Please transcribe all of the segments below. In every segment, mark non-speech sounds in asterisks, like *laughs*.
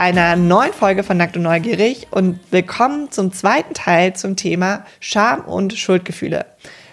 einer neuen Folge von Nackt und Neugierig und willkommen zum zweiten Teil zum Thema Scham und Schuldgefühle.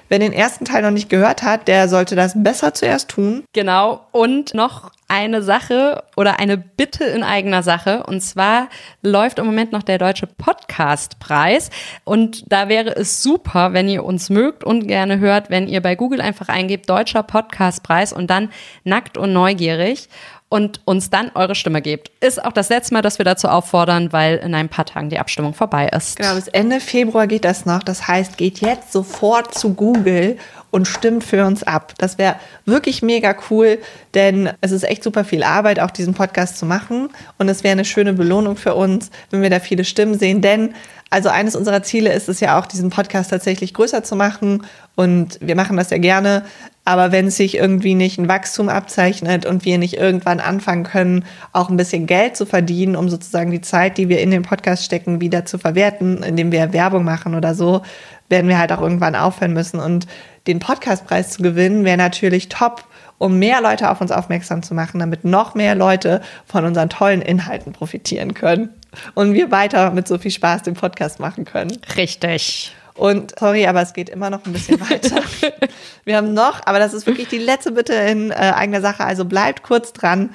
Wer den ersten Teil noch nicht gehört hat, der sollte das besser zuerst tun. Genau. Und noch eine Sache oder eine Bitte in eigener Sache. Und zwar läuft im Moment noch der Deutsche Podcastpreis. Und da wäre es super, wenn ihr uns mögt und gerne hört, wenn ihr bei Google einfach eingebt Deutscher Podcastpreis und dann nackt und neugierig und uns dann eure Stimme gebt. Ist auch das letzte Mal, dass wir dazu auffordern, weil in ein paar Tagen die Abstimmung vorbei ist. Genau, bis Ende Februar geht das noch. Das heißt, geht jetzt sofort zu Google und stimmt für uns ab. Das wäre wirklich mega cool, denn es ist echt super viel Arbeit, auch diesen Podcast zu machen. Und es wäre eine schöne Belohnung für uns, wenn wir da viele Stimmen sehen. Denn also eines unserer Ziele ist es ja auch, diesen Podcast tatsächlich größer zu machen. Und wir machen das ja gerne. Aber wenn sich irgendwie nicht ein Wachstum abzeichnet und wir nicht irgendwann anfangen können, auch ein bisschen Geld zu verdienen, um sozusagen die Zeit, die wir in den Podcast stecken, wieder zu verwerten, indem wir Werbung machen oder so, werden wir halt auch irgendwann aufhören müssen. Und den Podcastpreis zu gewinnen, wäre natürlich top, um mehr Leute auf uns aufmerksam zu machen, damit noch mehr Leute von unseren tollen Inhalten profitieren können und wir weiter mit so viel Spaß den Podcast machen können. Richtig. Und sorry, aber es geht immer noch ein bisschen weiter. *laughs* Wir haben noch, aber das ist wirklich die letzte Bitte in äh, eigener Sache, also bleibt kurz dran.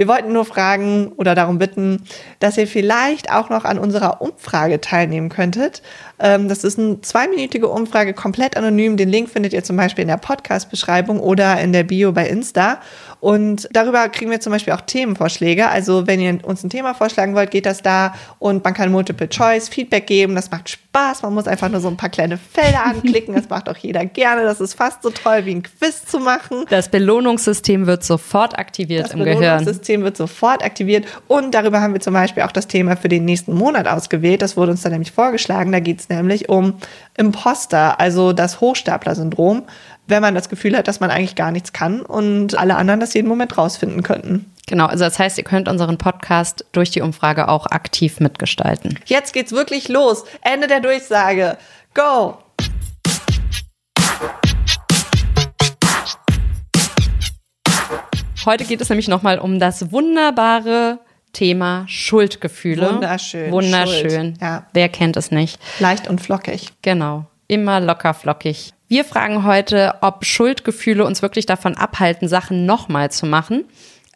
Wir wollten nur fragen oder darum bitten, dass ihr vielleicht auch noch an unserer Umfrage teilnehmen könntet. Ähm, das ist eine zweiminütige Umfrage, komplett anonym. Den Link findet ihr zum Beispiel in der Podcast-Beschreibung oder in der Bio bei Insta. Und darüber kriegen wir zum Beispiel auch Themenvorschläge. Also wenn ihr uns ein Thema vorschlagen wollt, geht das da und man kann Multiple Choice Feedback geben. Das macht Spaß. Man muss einfach nur so ein paar kleine Felder anklicken. Das macht auch jeder gerne. Das ist fast so toll wie ein Quiz zu machen. Das Belohnungssystem wird sofort aktiviert das im Gehirn. Das Belohnungssystem wird sofort aktiviert. Und darüber haben wir zum Beispiel auch das Thema für den nächsten Monat ausgewählt. Das wurde uns dann nämlich vorgeschlagen. Da geht es nämlich um Imposter, also das Hochstapler-Syndrom wenn man das Gefühl hat, dass man eigentlich gar nichts kann und alle anderen das jeden Moment rausfinden könnten. Genau, also das heißt, ihr könnt unseren Podcast durch die Umfrage auch aktiv mitgestalten. Jetzt geht's wirklich los. Ende der Durchsage. Go! Heute geht es nämlich nochmal um das wunderbare Thema Schuldgefühle. Wunderschön. Wunderschön. Schuld. Ja. Wer kennt es nicht? Leicht und flockig. Genau. Immer locker flockig. Wir fragen heute, ob Schuldgefühle uns wirklich davon abhalten, Sachen nochmal zu machen.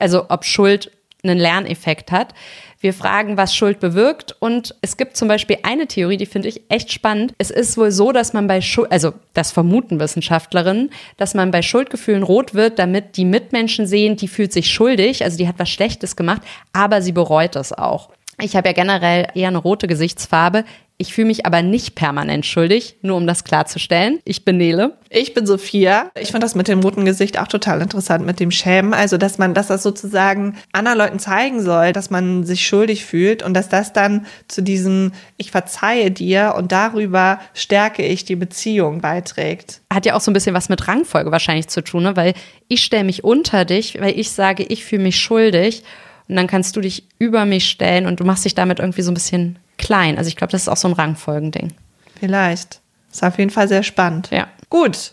Also ob Schuld einen Lerneffekt hat. Wir fragen, was Schuld bewirkt. Und es gibt zum Beispiel eine Theorie, die finde ich echt spannend. Es ist wohl so, dass man bei Schuld, also das vermuten Wissenschaftlerinnen, dass man bei Schuldgefühlen rot wird, damit die Mitmenschen sehen, die fühlt sich schuldig, also die hat was Schlechtes gemacht, aber sie bereut es auch. Ich habe ja generell eher eine rote Gesichtsfarbe. Ich fühle mich aber nicht permanent schuldig, nur um das klarzustellen. Ich bin Nele. Ich bin Sophia. Ich finde das mit dem roten Gesicht auch total interessant mit dem Schämen. Also, dass man, dass das sozusagen anderen Leuten zeigen soll, dass man sich schuldig fühlt und dass das dann zu diesem Ich verzeihe dir und darüber stärke ich die Beziehung beiträgt. Hat ja auch so ein bisschen was mit Rangfolge wahrscheinlich zu tun, ne? weil ich stelle mich unter dich, weil ich sage, ich fühle mich schuldig. Und dann kannst du dich über mich stellen und du machst dich damit irgendwie so ein bisschen klein. Also ich glaube, das ist auch so ein Rangfolgending. Vielleicht. Ist auf jeden Fall sehr spannend. Ja. Gut,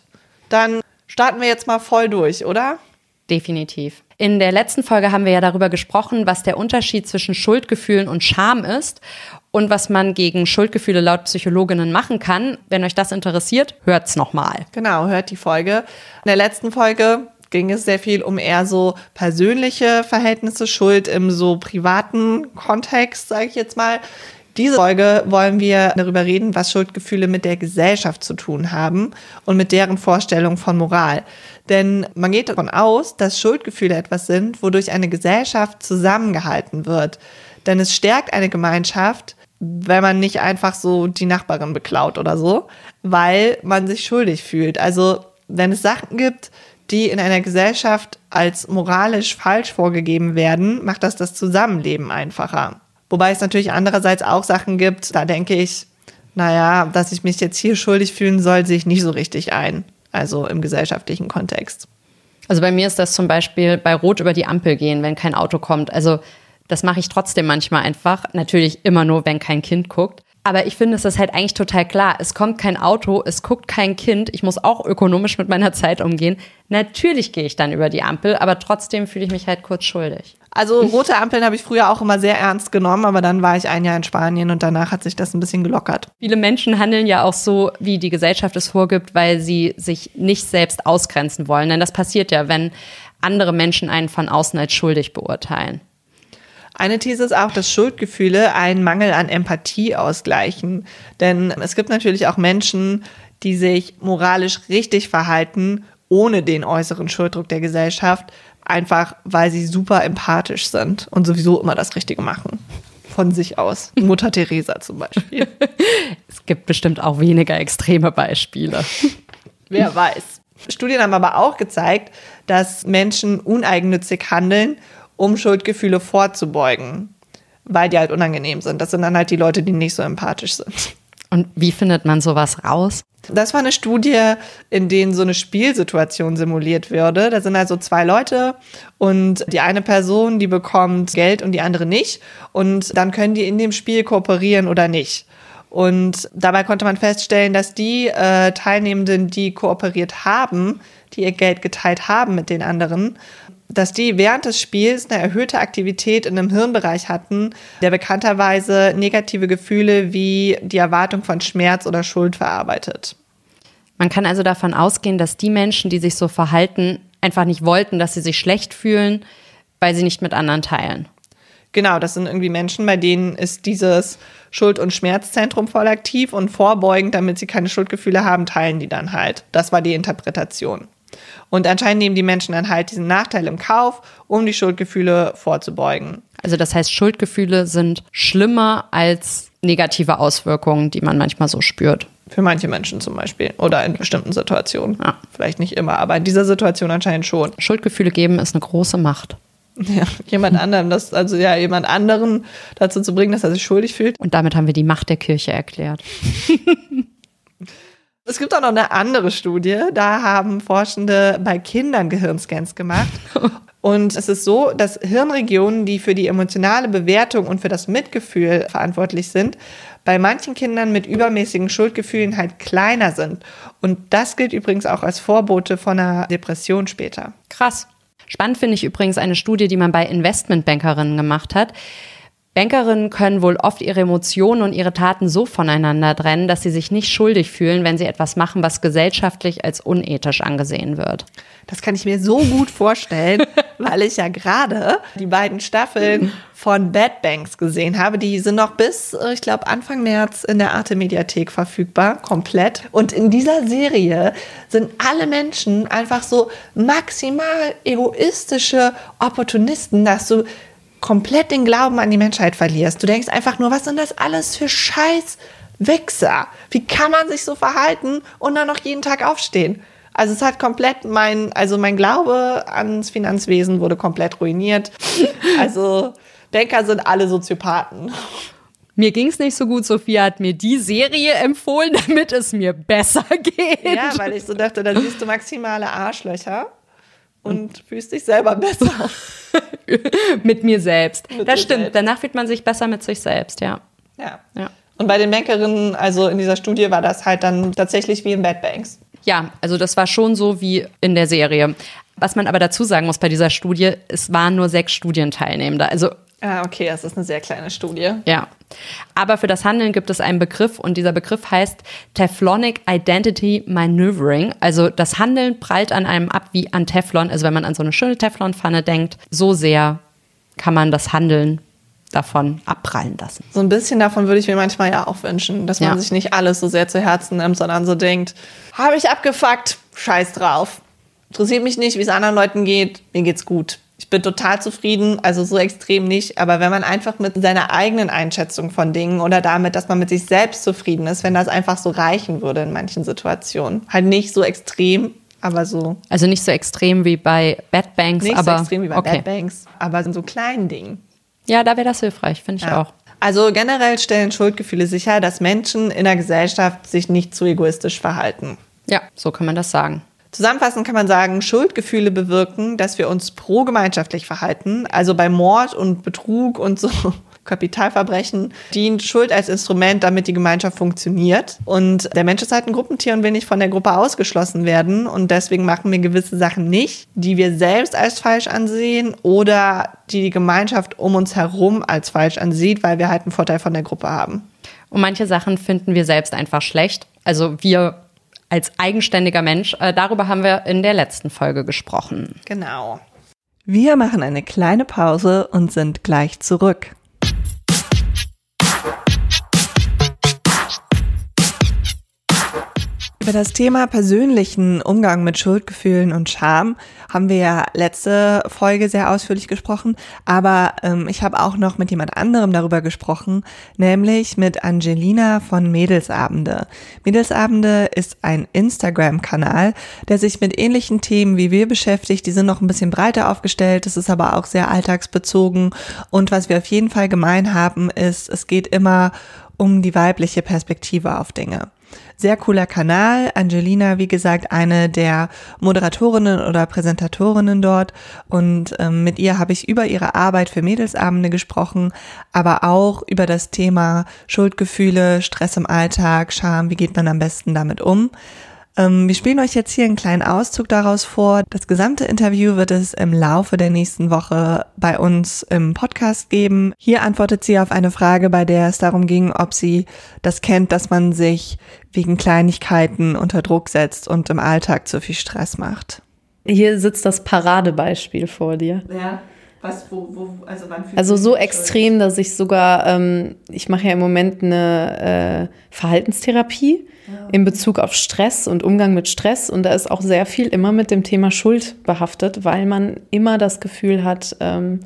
dann starten wir jetzt mal voll durch, oder? Definitiv. In der letzten Folge haben wir ja darüber gesprochen, was der Unterschied zwischen Schuldgefühlen und Scham ist und was man gegen Schuldgefühle laut Psychologinnen machen kann. Wenn euch das interessiert, hört's nochmal. Genau, hört die Folge. In der letzten Folge ging es sehr viel um eher so persönliche Verhältnisse, Schuld im so privaten Kontext, sage ich jetzt mal. Diese Folge wollen wir darüber reden, was Schuldgefühle mit der Gesellschaft zu tun haben und mit deren Vorstellung von Moral. Denn man geht davon aus, dass Schuldgefühle etwas sind, wodurch eine Gesellschaft zusammengehalten wird. Denn es stärkt eine Gemeinschaft, wenn man nicht einfach so die Nachbarin beklaut oder so, weil man sich schuldig fühlt. Also wenn es Sachen gibt, die in einer Gesellschaft als moralisch falsch vorgegeben werden, macht das das Zusammenleben einfacher. Wobei es natürlich andererseits auch Sachen gibt, da denke ich, naja, dass ich mich jetzt hier schuldig fühlen soll, sehe ich nicht so richtig ein. Also im gesellschaftlichen Kontext. Also bei mir ist das zum Beispiel bei Rot über die Ampel gehen, wenn kein Auto kommt. Also das mache ich trotzdem manchmal einfach. Natürlich immer nur, wenn kein Kind guckt. Aber ich finde, es ist halt eigentlich total klar. Es kommt kein Auto, es guckt kein Kind. Ich muss auch ökonomisch mit meiner Zeit umgehen. Natürlich gehe ich dann über die Ampel, aber trotzdem fühle ich mich halt kurz schuldig. Also rote Ampeln habe ich früher auch immer sehr ernst genommen, aber dann war ich ein Jahr in Spanien und danach hat sich das ein bisschen gelockert. Viele Menschen handeln ja auch so, wie die Gesellschaft es vorgibt, weil sie sich nicht selbst ausgrenzen wollen. Denn das passiert ja, wenn andere Menschen einen von außen als schuldig beurteilen. Eine These ist auch, dass Schuldgefühle einen Mangel an Empathie ausgleichen. Denn es gibt natürlich auch Menschen, die sich moralisch richtig verhalten, ohne den äußeren Schulddruck der Gesellschaft, einfach weil sie super empathisch sind und sowieso immer das Richtige machen. Von sich aus. Mutter *laughs* Teresa zum Beispiel. es gibt bestimmt auch weniger extreme Beispiele. Wer weiß. Studien haben aber auch gezeigt, dass Menschen uneigennützig handeln, um Schuldgefühle vorzubeugen, weil die halt unangenehm sind. Das sind dann halt die Leute, die nicht so empathisch sind. Und wie findet man sowas raus? Das war eine Studie, in denen so eine Spielsituation simuliert würde. Da sind also zwei Leute und die eine Person, die bekommt Geld und die andere nicht. Und dann können die in dem Spiel kooperieren oder nicht. Und dabei konnte man feststellen, dass die äh, Teilnehmenden, die kooperiert haben, die ihr Geld geteilt haben mit den anderen, dass die während des Spiels eine erhöhte Aktivität in einem Hirnbereich hatten, der bekannterweise negative Gefühle wie die Erwartung von Schmerz oder Schuld verarbeitet. Man kann also davon ausgehen, dass die Menschen, die sich so verhalten, einfach nicht wollten, dass sie sich schlecht fühlen, weil sie nicht mit anderen teilen. Genau, das sind irgendwie Menschen, bei denen ist dieses Schuld- und Schmerzzentrum voll aktiv und vorbeugend, damit sie keine Schuldgefühle haben, teilen die dann halt. Das war die Interpretation. Und anscheinend nehmen die Menschen dann halt diesen Nachteil im Kauf, um die Schuldgefühle vorzubeugen. Also das heißt, Schuldgefühle sind schlimmer als negative Auswirkungen, die man manchmal so spürt. Für manche Menschen zum Beispiel. Oder in bestimmten Situationen. Ja. Vielleicht nicht immer, aber in dieser Situation anscheinend schon. Schuldgefühle geben ist eine große Macht. Ja, jemand anderem, das, also ja, jemand anderen dazu zu bringen, dass er sich schuldig fühlt. Und damit haben wir die Macht der Kirche erklärt. *laughs* Es gibt auch noch eine andere Studie. Da haben Forschende bei Kindern Gehirnscans gemacht. *laughs* Und es ist so, dass Hirnregionen, die für die emotionale Bewertung und für das Mitgefühl verantwortlich sind, bei manchen Kindern mit übermäßigen Schuldgefühlen halt kleiner sind. Und das gilt übrigens auch als Vorbote von einer Depression später. Krass. Spannend finde ich übrigens eine Studie, die man bei Investmentbankerinnen gemacht hat. Bankerinnen können wohl oft ihre Emotionen und ihre Taten so voneinander trennen, dass sie sich nicht schuldig fühlen, wenn sie etwas machen, was gesellschaftlich als unethisch angesehen wird. Das kann ich mir so gut vorstellen, *laughs* weil ich ja gerade die beiden Staffeln von Bad Banks gesehen habe. Die sind noch bis, äh, ich glaube, Anfang März in der Arte Mediathek verfügbar, komplett. Und in dieser Serie sind alle Menschen einfach so maximal egoistische Opportunisten, dass du komplett den Glauben an die Menschheit verlierst. Du denkst einfach nur, was sind das alles für Scheiß Wichser? Wie kann man sich so verhalten und dann noch jeden Tag aufstehen? Also es hat komplett mein, also mein Glaube ans Finanzwesen wurde komplett ruiniert. *laughs* Also Banker sind alle Soziopathen. Mir ging es nicht so gut. Sophia hat mir die Serie empfohlen, *laughs* damit es mir besser geht. Ja, weil ich so dachte, da siehst du maximale Arschlöcher und fühlst dich selber besser. *laughs* *laughs* mit mir selbst. Mit das stimmt. Selbst. Danach fühlt man sich besser mit sich selbst, ja. Ja. ja. Und bei den Bankerinnen, also in dieser Studie, war das halt dann tatsächlich wie in Bad Banks. Ja, also das war schon so wie in der Serie. Was man aber dazu sagen muss bei dieser Studie, es waren nur sechs Studienteilnehmende. Also Ah, okay, das ist eine sehr kleine Studie. Ja. Aber für das Handeln gibt es einen Begriff und dieser Begriff heißt Teflonic Identity Maneuvering. Also das Handeln prallt an einem ab wie an Teflon. Also wenn man an so eine schöne Teflonpfanne denkt, so sehr kann man das Handeln davon abprallen lassen. So ein bisschen davon würde ich mir manchmal ja auch wünschen, dass man ja. sich nicht alles so sehr zu Herzen nimmt, sondern so denkt, habe ich abgefuckt, scheiß drauf. Interessiert mich nicht, wie es anderen Leuten geht, mir geht's gut ich bin total zufrieden, also so extrem nicht. Aber wenn man einfach mit seiner eigenen Einschätzung von Dingen oder damit, dass man mit sich selbst zufrieden ist, wenn das einfach so reichen würde in manchen Situationen. Halt nicht so extrem, aber so. Also nicht so extrem wie bei Bad Banks, nicht aber. so extrem wie bei okay. Bad Banks, aber in so kleinen Dingen. Ja, da wäre das hilfreich, finde ich ja. auch. Also generell stellen Schuldgefühle sicher, dass Menschen in der Gesellschaft sich nicht zu egoistisch verhalten. Ja, so kann man das sagen. Zusammenfassend kann man sagen, Schuldgefühle bewirken, dass wir uns pro-gemeinschaftlich verhalten. Also bei Mord und Betrug und so *laughs* Kapitalverbrechen dient Schuld als Instrument, damit die Gemeinschaft funktioniert. Und der Mensch ist halt ein Gruppentier und will nicht von der Gruppe ausgeschlossen werden. Und deswegen machen wir gewisse Sachen nicht, die wir selbst als falsch ansehen oder die die Gemeinschaft um uns herum als falsch ansieht, weil wir halt einen Vorteil von der Gruppe haben. Und manche Sachen finden wir selbst einfach schlecht. Also wir als eigenständiger Mensch, äh, darüber haben wir in der letzten Folge gesprochen. Genau. Wir machen eine kleine Pause und sind gleich zurück. Über das Thema persönlichen Umgang mit Schuldgefühlen und Scham haben wir ja letzte Folge sehr ausführlich gesprochen, aber ähm, ich habe auch noch mit jemand anderem darüber gesprochen, nämlich mit Angelina von Mädelsabende. Mädelsabende ist ein Instagram-Kanal, der sich mit ähnlichen Themen wie wir beschäftigt. Die sind noch ein bisschen breiter aufgestellt, es ist aber auch sehr alltagsbezogen und was wir auf jeden Fall gemein haben, ist, es geht immer um die weibliche Perspektive auf Dinge. Sehr cooler Kanal. Angelina, wie gesagt, eine der Moderatorinnen oder Präsentatorinnen dort. Und ähm, mit ihr habe ich über ihre Arbeit für Mädelsabende gesprochen, aber auch über das Thema Schuldgefühle, Stress im Alltag, Scham, wie geht man am besten damit um. Ähm, wir spielen euch jetzt hier einen kleinen Auszug daraus vor. Das gesamte Interview wird es im Laufe der nächsten Woche bei uns im Podcast geben. Hier antwortet sie auf eine Frage, bei der es darum ging, ob sie das kennt, dass man sich wegen Kleinigkeiten unter Druck setzt und im Alltag zu viel Stress macht. Hier sitzt das Paradebeispiel vor dir. Ja. Was, wo, wo, also wann Also so extrem, dass ich sogar, ähm, ich mache ja im Moment eine äh, Verhaltenstherapie ja. in Bezug auf Stress und Umgang mit Stress. Und da ist auch sehr viel immer mit dem Thema Schuld behaftet, weil man immer das Gefühl hat, ähm,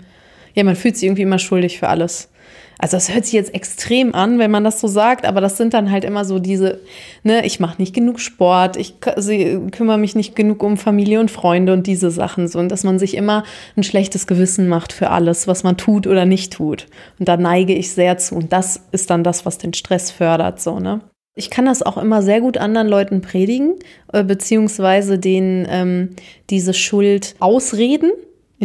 ja, man fühlt sich irgendwie immer schuldig für alles. Also es hört sich jetzt extrem an, wenn man das so sagt, aber das sind dann halt immer so diese, ne, ich mache nicht genug Sport, ich kümmere mich nicht genug um Familie und Freunde und diese Sachen so und dass man sich immer ein schlechtes Gewissen macht für alles, was man tut oder nicht tut. Und da neige ich sehr zu und das ist dann das, was den Stress fördert so, ne? Ich kann das auch immer sehr gut anderen Leuten predigen, äh, beziehungsweise denen ähm, diese Schuld ausreden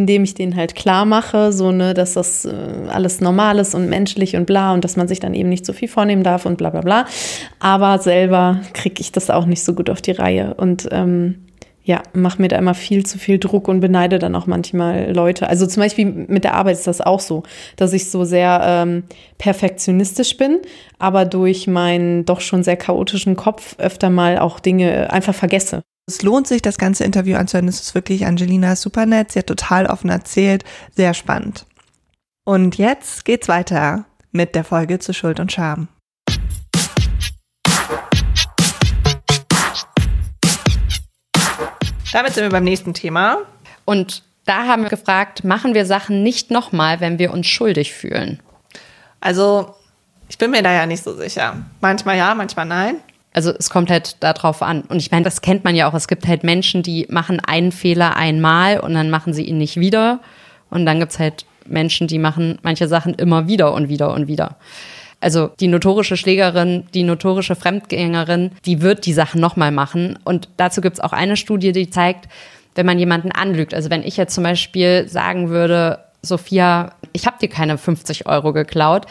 indem ich denen halt klar mache, so ne, dass das äh, alles normal ist und menschlich und bla und dass man sich dann eben nicht so viel vornehmen darf und bla bla bla. Aber selber kriege ich das auch nicht so gut auf die Reihe und ähm, ja, mache mir da immer viel zu viel Druck und beneide dann auch manchmal Leute. Also zum Beispiel mit der Arbeit ist das auch so, dass ich so sehr ähm, perfektionistisch bin, aber durch meinen doch schon sehr chaotischen Kopf öfter mal auch Dinge einfach vergesse. Es lohnt sich, das ganze Interview anzuhören. Es ist wirklich Angelina super nett. Sie hat total offen erzählt. Sehr spannend. Und jetzt geht's weiter mit der Folge zu Schuld und Scham. Damit sind wir beim nächsten Thema. Und da haben wir gefragt, machen wir Sachen nicht nochmal, wenn wir uns schuldig fühlen? Also, ich bin mir da ja nicht so sicher. Manchmal ja, manchmal nein. Also es kommt halt darauf an. Und ich meine, das kennt man ja auch. Es gibt halt Menschen, die machen einen Fehler einmal und dann machen sie ihn nicht wieder. Und dann gibt's halt Menschen, die machen manche Sachen immer wieder und wieder und wieder. Also die notorische Schlägerin, die notorische Fremdgängerin, die wird die Sachen nochmal machen. Und dazu gibt's auch eine Studie, die zeigt, wenn man jemanden anlügt, also wenn ich jetzt zum Beispiel sagen würde, Sophia, ich habe dir keine 50 Euro geklaut,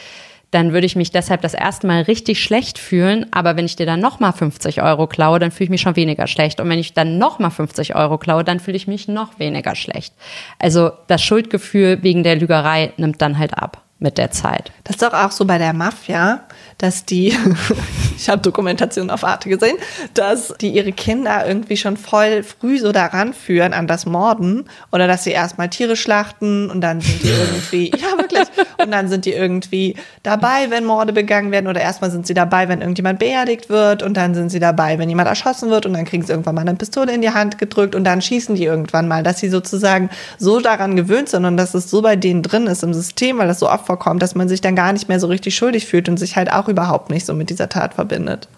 dann würde ich mich deshalb das erste Mal richtig schlecht fühlen. Aber wenn ich dir dann nochmal 50 Euro klaue, dann fühle ich mich schon weniger schlecht. Und wenn ich dann nochmal 50 Euro klaue, dann fühle ich mich noch weniger schlecht. Also das Schuldgefühl wegen der Lügerei nimmt dann halt ab mit der Zeit. Das ist doch auch so bei der Mafia, dass die, *laughs* ich habe Dokumentationen auf Arte gesehen, dass die ihre Kinder irgendwie schon voll früh so daran führen an das Morden oder dass sie erstmal Tiere schlachten und dann sind die *laughs* irgendwie, ja wirklich, *laughs* und dann sind die irgendwie dabei, wenn Morde begangen werden. Oder erstmal sind sie dabei, wenn irgendjemand beerdigt wird. Und dann sind sie dabei, wenn jemand erschossen wird. Und dann kriegen sie irgendwann mal eine Pistole in die Hand gedrückt. Und dann schießen die irgendwann mal, dass sie sozusagen so daran gewöhnt sind und dass es so bei denen drin ist im System, weil das so oft vorkommt, dass man sich dann gar nicht mehr so richtig schuldig fühlt und sich halt auch überhaupt nicht so mit dieser Tat verbindet.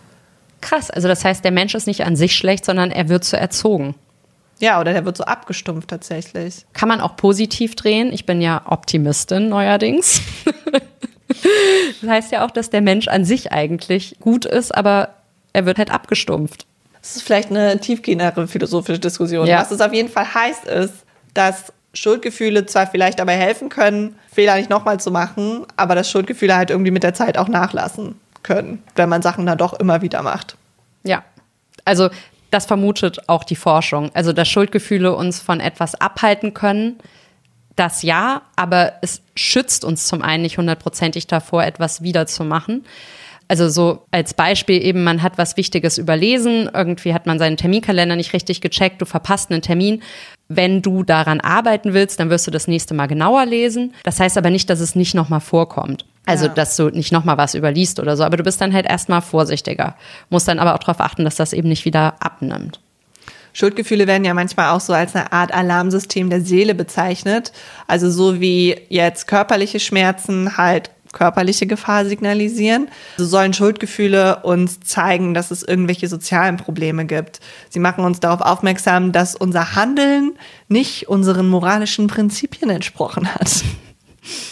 Krass, also das heißt, der Mensch ist nicht an sich schlecht, sondern er wird so erzogen. Ja, oder der wird so abgestumpft tatsächlich. Kann man auch positiv drehen. Ich bin ja Optimistin neuerdings. *laughs* das heißt ja auch, dass der Mensch an sich eigentlich gut ist, aber er wird halt abgestumpft. Das ist vielleicht eine tiefgehendere philosophische Diskussion. Ja. Was es auf jeden Fall heißt, ist, dass Schuldgefühle zwar vielleicht dabei helfen können, Fehler nicht nochmal zu machen, aber dass Schuldgefühle halt irgendwie mit der Zeit auch nachlassen können, wenn man Sachen dann doch immer wieder macht. Ja, also das vermutet auch die Forschung. Also, dass Schuldgefühle uns von etwas abhalten können, das ja, aber es schützt uns zum einen nicht hundertprozentig davor, etwas wiederzumachen. Also so als Beispiel eben, man hat was Wichtiges überlesen, irgendwie hat man seinen Terminkalender nicht richtig gecheckt, du verpasst einen Termin. Wenn du daran arbeiten willst, dann wirst du das nächste Mal genauer lesen. Das heißt aber nicht, dass es nicht nochmal vorkommt. Also, ja. dass du nicht nochmal was überliest oder so. Aber du bist dann halt erstmal vorsichtiger. Musst dann aber auch darauf achten, dass das eben nicht wieder abnimmt. Schuldgefühle werden ja manchmal auch so als eine Art Alarmsystem der Seele bezeichnet. Also so wie jetzt körperliche Schmerzen halt körperliche Gefahr signalisieren. So sollen Schuldgefühle uns zeigen, dass es irgendwelche sozialen Probleme gibt. Sie machen uns darauf aufmerksam, dass unser Handeln nicht unseren moralischen Prinzipien entsprochen hat. *laughs*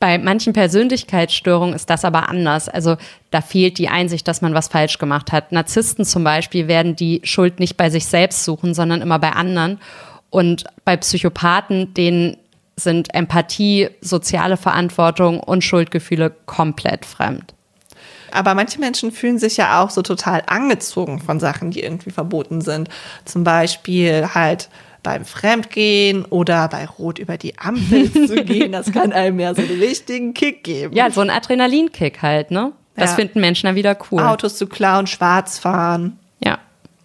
Bei manchen Persönlichkeitsstörungen ist das aber anders. Also da fehlt die Einsicht, dass man was falsch gemacht hat. Narzissten zum Beispiel werden die Schuld nicht bei sich selbst suchen, sondern immer bei anderen. Und bei Psychopathen, denen sind Empathie, soziale Verantwortung und Schuldgefühle komplett fremd. Aber manche Menschen fühlen sich ja auch so total angezogen von Sachen, die irgendwie verboten sind. Zum Beispiel halt beim Fremdgehen oder bei Rot über die Ampel *laughs* zu gehen. Das kann einem ja so einen richtigen Kick geben. Ja, so ein Adrenalinkick halt, ne? Das ja. finden Menschen dann wieder cool. Autos zu klauen, schwarz fahren. Ja.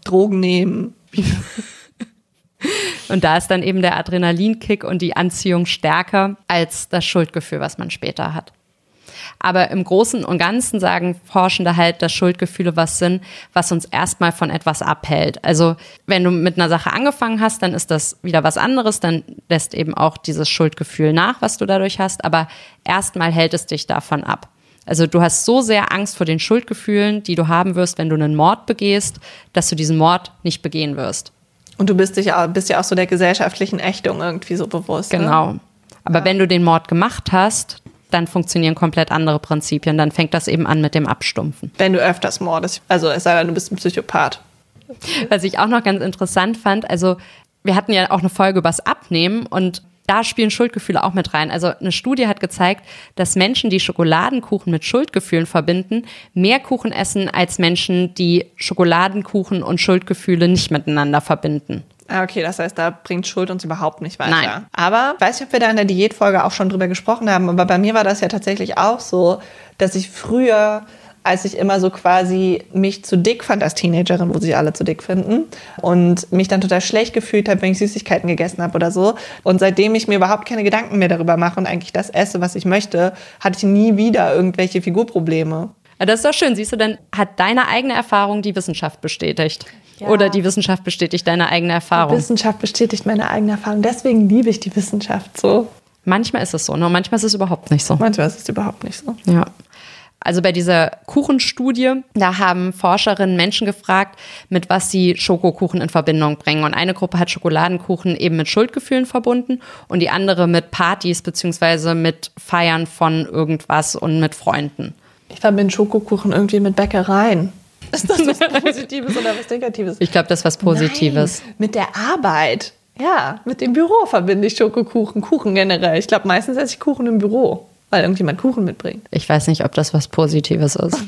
Drogen nehmen. *laughs* Und da ist dann eben der Adrenalinkick und die Anziehung stärker als das Schuldgefühl, was man später hat. Aber im Großen und Ganzen sagen Forschende halt, dass Schuldgefühle was sind, was uns erstmal von etwas abhält. Also wenn du mit einer Sache angefangen hast, dann ist das wieder was anderes, dann lässt eben auch dieses Schuldgefühl nach, was du dadurch hast, aber erstmal hält es dich davon ab. Also du hast so sehr Angst vor den Schuldgefühlen, die du haben wirst, wenn du einen Mord begehst, dass du diesen Mord nicht begehen wirst. Und du bist, dich, bist ja auch so der gesellschaftlichen Ächtung irgendwie so bewusst. Ne? Genau. Ne? Aber ja. wenn du den Mord gemacht hast, dann funktionieren komplett andere Prinzipien. Dann fängt das eben an mit dem Abstumpfen. Wenn du öfters mordest. Also es sei denn, du bist ein Psychopath. Was ich auch noch ganz interessant fand, also wir hatten ja auch eine Folge übers Abnehmen und da spielen Schuldgefühle auch mit rein. Also eine Studie hat gezeigt, dass Menschen, die Schokoladenkuchen mit Schuldgefühlen verbinden, mehr Kuchen essen als Menschen, die Schokoladenkuchen und Schuldgefühle nicht miteinander verbinden. Ah, okay, das heißt, da bringt Schuld uns überhaupt nicht weiter. Nein. Aber, weiß ich, ob wir da in der Diätfolge auch schon drüber gesprochen haben, aber bei mir war das ja tatsächlich auch so, dass ich früher als ich immer so quasi mich zu dick fand als Teenagerin, wo sie alle zu dick finden und mich dann total schlecht gefühlt habe, wenn ich Süßigkeiten gegessen habe oder so. Und seitdem ich mir überhaupt keine Gedanken mehr darüber mache und eigentlich das esse, was ich möchte, hatte ich nie wieder irgendwelche Figurprobleme. Das ist doch schön. Siehst du, dann hat deine eigene Erfahrung die Wissenschaft bestätigt. Ja. Oder die Wissenschaft bestätigt deine eigene Erfahrung. Die Wissenschaft bestätigt meine eigene Erfahrung. Deswegen liebe ich die Wissenschaft so. Manchmal ist es so, ne? manchmal ist es überhaupt nicht so. Manchmal ist es überhaupt nicht so. Ja. Also bei dieser Kuchenstudie, da haben Forscherinnen Menschen gefragt, mit was sie Schokokuchen in Verbindung bringen. Und eine Gruppe hat Schokoladenkuchen eben mit Schuldgefühlen verbunden und die andere mit Partys beziehungsweise mit Feiern von irgendwas und mit Freunden. Ich verbinde Schokokuchen irgendwie mit Bäckereien. Ist das was *laughs* Positives oder was Negatives? Ich glaube, das ist was Positives. Nein, mit der Arbeit. Ja, mit dem Büro verbinde ich Schokokuchen, Kuchen generell. Ich glaube, meistens esse ich Kuchen im Büro weil irgendjemand Kuchen mitbringt. Ich weiß nicht, ob das was Positives ist. *laughs*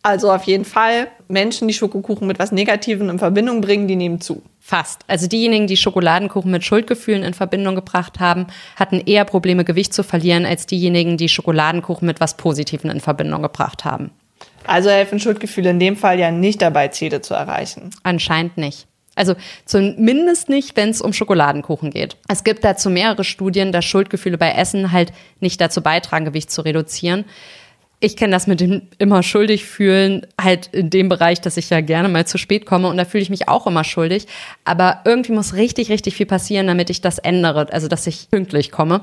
Also auf jeden Fall, Menschen, die Schokokuchen mit was Negativem in Verbindung bringen, die nehmen zu. Fast. Also diejenigen, die Schokoladenkuchen mit Schuldgefühlen in Verbindung gebracht haben, hatten eher Probleme, Gewicht zu verlieren, als diejenigen, die Schokoladenkuchen mit was Positivem in Verbindung gebracht haben. Also helfen Schuldgefühle in dem Fall ja nicht dabei, Ziele zu erreichen. Anscheinend nicht. Also zumindest nicht, wenn es um Schokoladenkuchen geht. Es gibt dazu mehrere Studien, dass Schuldgefühle bei Essen halt nicht dazu beitragen, Gewicht zu reduzieren. Ich kenne das mit dem immer schuldig fühlen, halt in dem Bereich, dass ich ja gerne mal zu spät komme und da fühle ich mich auch immer schuldig. Aber irgendwie muss richtig, richtig viel passieren, damit ich das ändere, also dass ich pünktlich komme.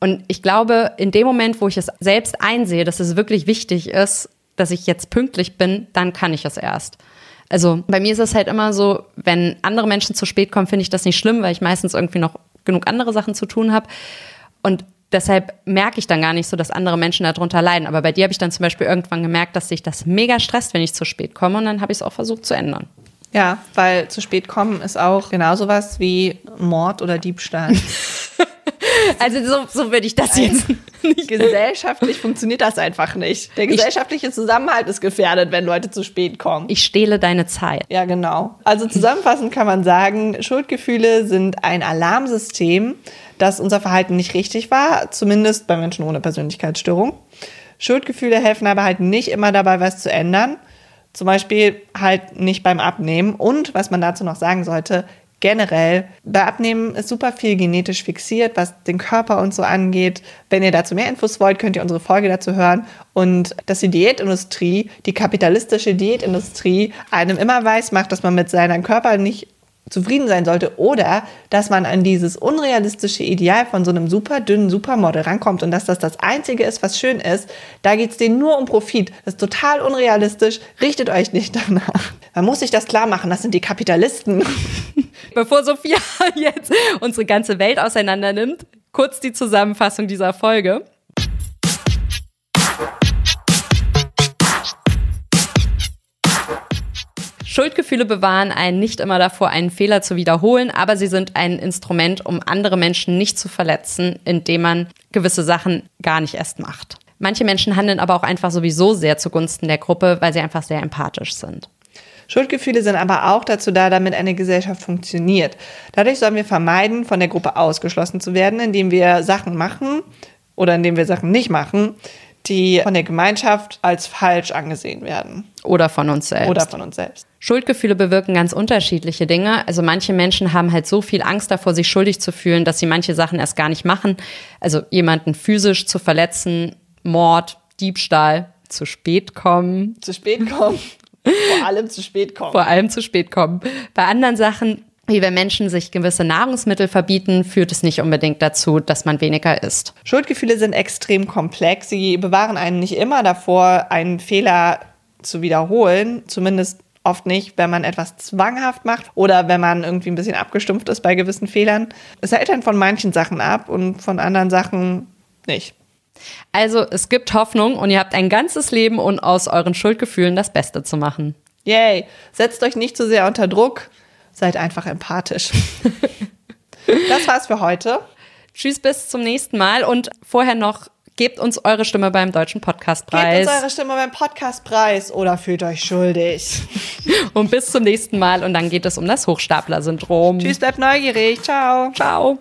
Und ich glaube, in dem Moment, wo ich es selbst einsehe, dass es wirklich wichtig ist, dass ich jetzt pünktlich bin, dann kann ich es erst. Also bei mir ist es halt immer so, wenn andere Menschen zu spät kommen, finde ich das nicht schlimm, weil ich meistens irgendwie noch genug andere Sachen zu tun habe. Und deshalb merke ich dann gar nicht so, dass andere Menschen darunter leiden. Aber bei dir habe ich dann zum Beispiel irgendwann gemerkt, dass sich das mega stresst, wenn ich zu spät komme. Und dann habe ich es auch versucht zu ändern. Ja, weil zu spät kommen ist auch genauso was wie Mord oder Diebstahl. *laughs* *laughs* Also so, so würde ich das jetzt *laughs* nicht. Gesellschaftlich funktioniert das einfach nicht. Der gesellschaftliche Zusammenhalt ist gefährdet, wenn Leute zu spät kommen. Ich stehle deine Zeit. Ja, genau. Also zusammenfassend kann man sagen, Schuldgefühle sind ein Alarmsystem, dass unser Verhalten nicht richtig war, zumindest bei Menschen ohne Persönlichkeitsstörung. Schuldgefühle helfen aber halt nicht immer dabei, was zu ändern. Zum Beispiel halt nicht beim Abnehmen. Und was man dazu noch sagen sollte, generell, bei Abnehmen ist super viel genetisch fixiert, was den Körper und so angeht. Wenn ihr dazu mehr Infos wollt, könnt ihr unsere Folge dazu hören. Und dass die Diätindustrie, die kapitalistische Diätindustrie, einem immer weiß macht, dass man mit seinem Körper nicht zufrieden sein sollte oder dass man an dieses unrealistische Ideal von so einem super dünnen Supermodel rankommt und dass das das Einzige ist, was schön ist, da geht es denen nur um Profit. Das ist total unrealistisch. Richtet euch nicht *laughs* danach. Man muss sich das klar machen, das sind die Kapitalisten. *laughs* Bevor Sophia *laughs* jetzt unsere ganze Welt auseinander nimmt, kurz die Zusammenfassung dieser Folge. Schuldgefühle bewahren einen nicht immer davor, einen Fehler zu wiederholen, aber sie sind ein Instrument, um andere Menschen nicht zu verletzen, indem man gewisse Sachen gar nicht erst macht. Manche Menschen handeln aber auch einfach sowieso sehr zugunsten der Gruppe, weil sie einfach sehr empathisch sind. Schuldgefühle sind aber auch dazu da, damit eine Gesellschaft funktioniert. Dadurch sollen wir vermeiden, von der Gruppe ausgeschlossen zu werden, indem wir Sachen machen oder indem wir Sachen nicht machen, die von der Gemeinschaft als falsch angesehen werden. Oder von uns selbst. Oder von uns selbst. Schuldgefühle bewirken ganz unterschiedliche Dinge. Also manche Menschen haben halt so viel Angst davor, sich schuldig zu fühlen, dass sie manche Sachen erst gar nicht machen. Also jemanden physisch zu verletzen, Mord, Diebstahl, zu spät kommen. Zu spät kommen. Vor allem zu spät kommen. Vor allem zu spät kommen. Bei anderen Sachen, wie wenn Menschen sich gewisse Nahrungsmittel verbieten, führt es nicht unbedingt dazu, dass man weniger isst. Schuldgefühle sind extrem komplex. Sie bewahren einen nicht immer davor, einen Fehler zu wiederholen, zumindest oft nicht, wenn man etwas zwanghaft macht oder wenn man irgendwie ein bisschen abgestumpft ist bei gewissen Fehlern. Es hält einen von manchen Sachen ab und von anderen Sachen nicht. Also es gibt Hoffnung und ihr habt ein ganzes Leben, um aus euren Schuldgefühlen das Beste zu machen. Yay! Setzt euch nicht zu sehr unter Druck, seid einfach empathisch. *laughs* das war's für heute. Tschüss, bis zum nächsten Mal und vorher noch Gebt uns eure Stimme beim Deutschen Podcastpreis. Gebt uns eure Stimme beim Podcastpreis oder fühlt euch schuldig. *laughs* und bis zum nächsten Mal und dann geht es um das Hochstapler-Syndrom. Tschüss, bleibt neugierig. Ciao. Ciao.